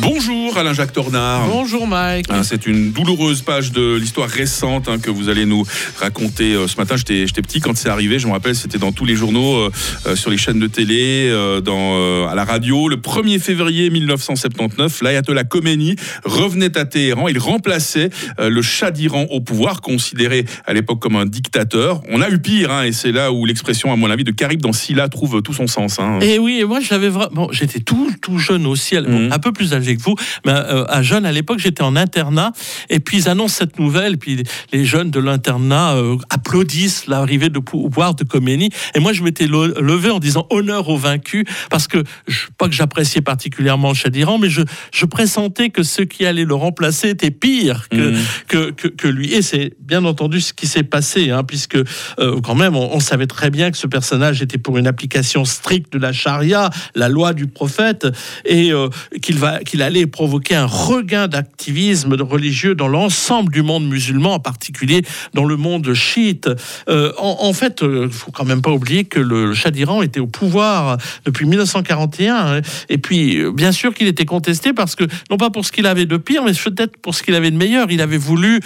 Bonjour Alain-Jacques Tornard. Bonjour Mike. Ah, c'est une douloureuse page de l'histoire récente hein, que vous allez nous raconter euh, ce matin. J'étais petit quand c'est arrivé, je me rappelle, c'était dans tous les journaux, euh, euh, sur les chaînes de télé, dans, à la radio. Le 1er février 1979, l'ayatollah Khomeini revenait à Téhéran. Il remplaçait le Shah d'Iran au pouvoir, considéré à l'époque comme un dictateur. On a eu pire, hein, et c'est là où l'expression, à mon avis, de Karib dans Silla trouve tout son sens. Hein. Et oui, et moi j'avais vraiment. J'étais tout, tout jeune aussi, mmh. un peu plus âgé que vous, mais euh, à jeune à l'époque, j'étais en internat, et puis ils annoncent cette nouvelle, puis les jeunes de l'internat euh, applaudissent l'arrivée de pouvoir de Khomeini, et moi je m'étais levé en disant honneur aux vaincus, parce que je, pas que j'appréciais particulièrement le d'Iran, mais je, je pressentais que ceux qui allaient le remplacer étaient pires que, mmh. que, que, lui, et c'est bien entendu ce qui s'est passé, hein, puisque euh, quand même on, savait très bien que ce personnage était pour une application stricte de la charia, la loi du prophète, et qu'il va qu'il allait provoquer un regain d'activisme religieux dans l'ensemble du monde musulman, en particulier dans le monde chiite. Euh, en, fait, il euh, faut quand même pas oublier que le Shah d'Iran était au pouvoir depuis 1941. Hein. et puis, euh, bien sûr qu'il était contesté parce que, non pas pour ce qu'il avait de pire, mais peut-être pour ce qu'il avait de meilleur. Il avait voulu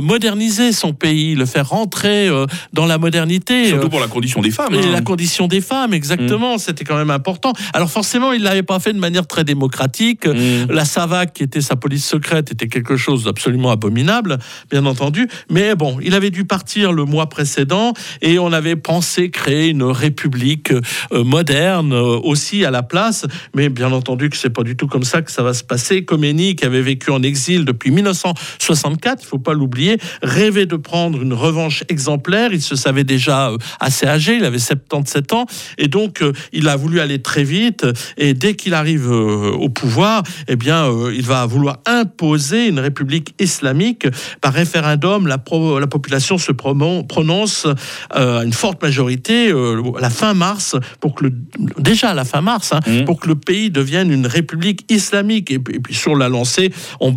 moderniser son pays, le faire rentrer dans la modernité. Surtout pour la condition des femmes. Et hein. la condition des femmes, exactement. Mm. C'était quand même important. Alors forcément, il l'avait pas fait de manière très démocratique. Mm. Mm. La SAVAK, qui était sa police secrète, était quelque chose d'absolument abominable, bien entendu. Mais bon, il avait dû partir le mois précédent et on avait pensé créer une république euh, moderne euh, aussi à la place. Mais bien entendu que c'est pas du tout comme ça que ça va se passer. Khomeini, qui avait vécu en exil depuis 1964, il faut pas l'oublier, rêvait de prendre une revanche exemplaire. Il se savait déjà euh, assez âgé, il avait 77 ans, et donc il a voulu aller très vite. Et dès qu'il arrive au pouvoir, eh bien, euh, il va vouloir imposer une république islamique par référendum. La, la population se prononce euh, à une forte majorité euh, à la fin mars pour que le, déjà à la fin mars hein, mmh. pour que le pays devienne une république islamique. Et, puis sur la lancée, on,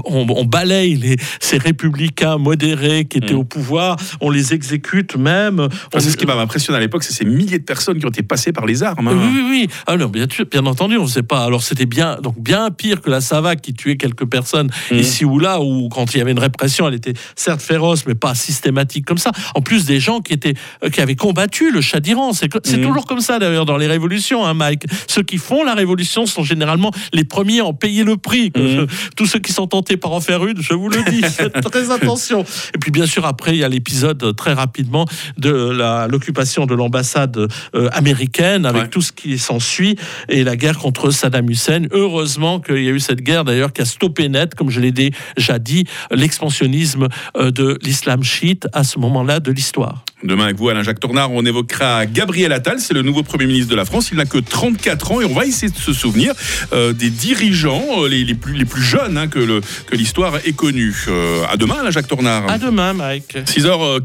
balaye les, ces républicains modérés qui étaient mmh. au pouvoir, on les exécute même. c'est ce qui m'a impressionné à l'époque, c'est ces milliers de personnes qui ont été passées par les armes. Hein. Oui, oui, oui. Ah non, bien, bien entendu, on ne sait pas. Alors c'était bien, donc bien pire que la Savac qui tuait quelques personnes mmh. ici ou là, où quand il y avait une répression, elle était certes féroce, mais pas systématique comme ça. En plus des gens qui étaient euh, qui avaient combattu le Shah d'Iran. C'est mmh. toujours comme ça d'ailleurs dans les révolutions, hein, Mike. Ceux qui font la révolution sont généralement les premiers à en payer le prix. Mmh. tous ceux qui sont tentés par en faire une, je vous le dis, faites très attention. Et puis bien sûr après il y a l'épisode euh, très rapidement de l'occupation de l'ambassade euh, américaine avec tout ce qui s'ensuit et la guerre contre Saddam Hussein. Heureusement qu'il y a eu cette guerre d'ailleurs qui a stoppé net, comme je l'ai déjà dit, l'expansionnisme euh, de l'islam chiite à ce moment-là de l'histoire. Demain avec vous, Alain-Jacques Tournard, on évoquera Gabriel Attal, c'est le nouveau Premier ministre de la France. Il n'a que 34 ans et on va essayer de se souvenir euh, des dirigeants euh, les, plus, les plus jeunes hein, que l'histoire ait connus. à demain, Alain-Jacques Tournard. À demain, Mike. 6h40.